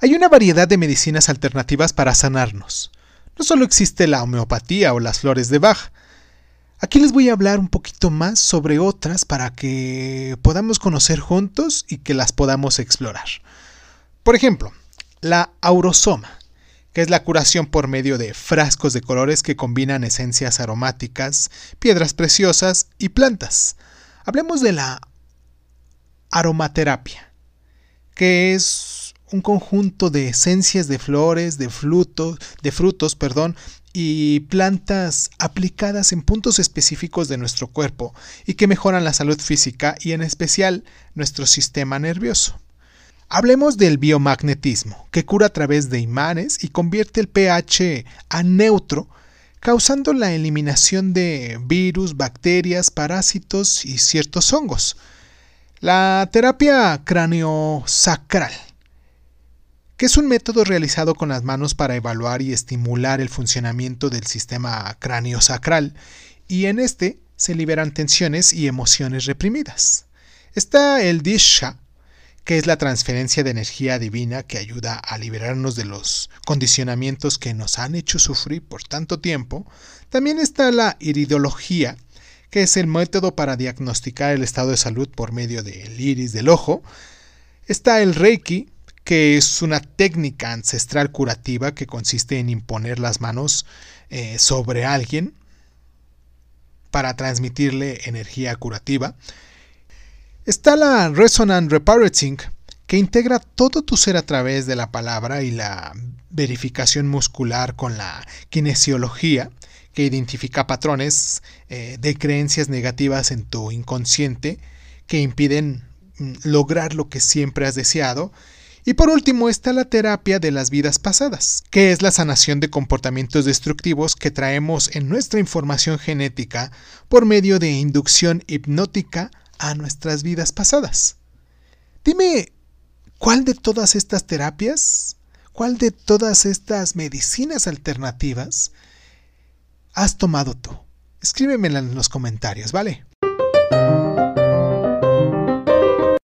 Hay una variedad de medicinas alternativas para sanarnos. No solo existe la homeopatía o las flores de Bach. Aquí les voy a hablar un poquito más sobre otras para que podamos conocer juntos y que las podamos explorar. Por ejemplo, la aurosoma, que es la curación por medio de frascos de colores que combinan esencias aromáticas, piedras preciosas y plantas. Hablemos de la aromaterapia, que es un conjunto de esencias de flores, de frutos, de frutos, perdón, y plantas aplicadas en puntos específicos de nuestro cuerpo y que mejoran la salud física y en especial nuestro sistema nervioso. Hablemos del biomagnetismo, que cura a través de imanes y convierte el pH a neutro, causando la eliminación de virus, bacterias, parásitos y ciertos hongos. La terapia craniosacral que es un método realizado con las manos para evaluar y estimular el funcionamiento del sistema cráneo-sacral, y en este se liberan tensiones y emociones reprimidas. Está el Disha, que es la transferencia de energía divina que ayuda a liberarnos de los condicionamientos que nos han hecho sufrir por tanto tiempo. También está la iridología, que es el método para diagnosticar el estado de salud por medio del iris del ojo. Está el Reiki, que es una técnica ancestral curativa que consiste en imponer las manos eh, sobre alguien para transmitirle energía curativa. Está la Resonant Reparating, que integra todo tu ser a través de la palabra y la verificación muscular con la kinesiología, que identifica patrones eh, de creencias negativas en tu inconsciente que impiden mm, lograr lo que siempre has deseado y por último está la terapia de las vidas pasadas, que es la sanación de comportamientos destructivos que traemos en nuestra información genética por medio de inducción hipnótica a nuestras vidas pasadas. Dime, ¿cuál de todas estas terapias, cuál de todas estas medicinas alternativas has tomado tú? Escríbemela en los comentarios, ¿vale?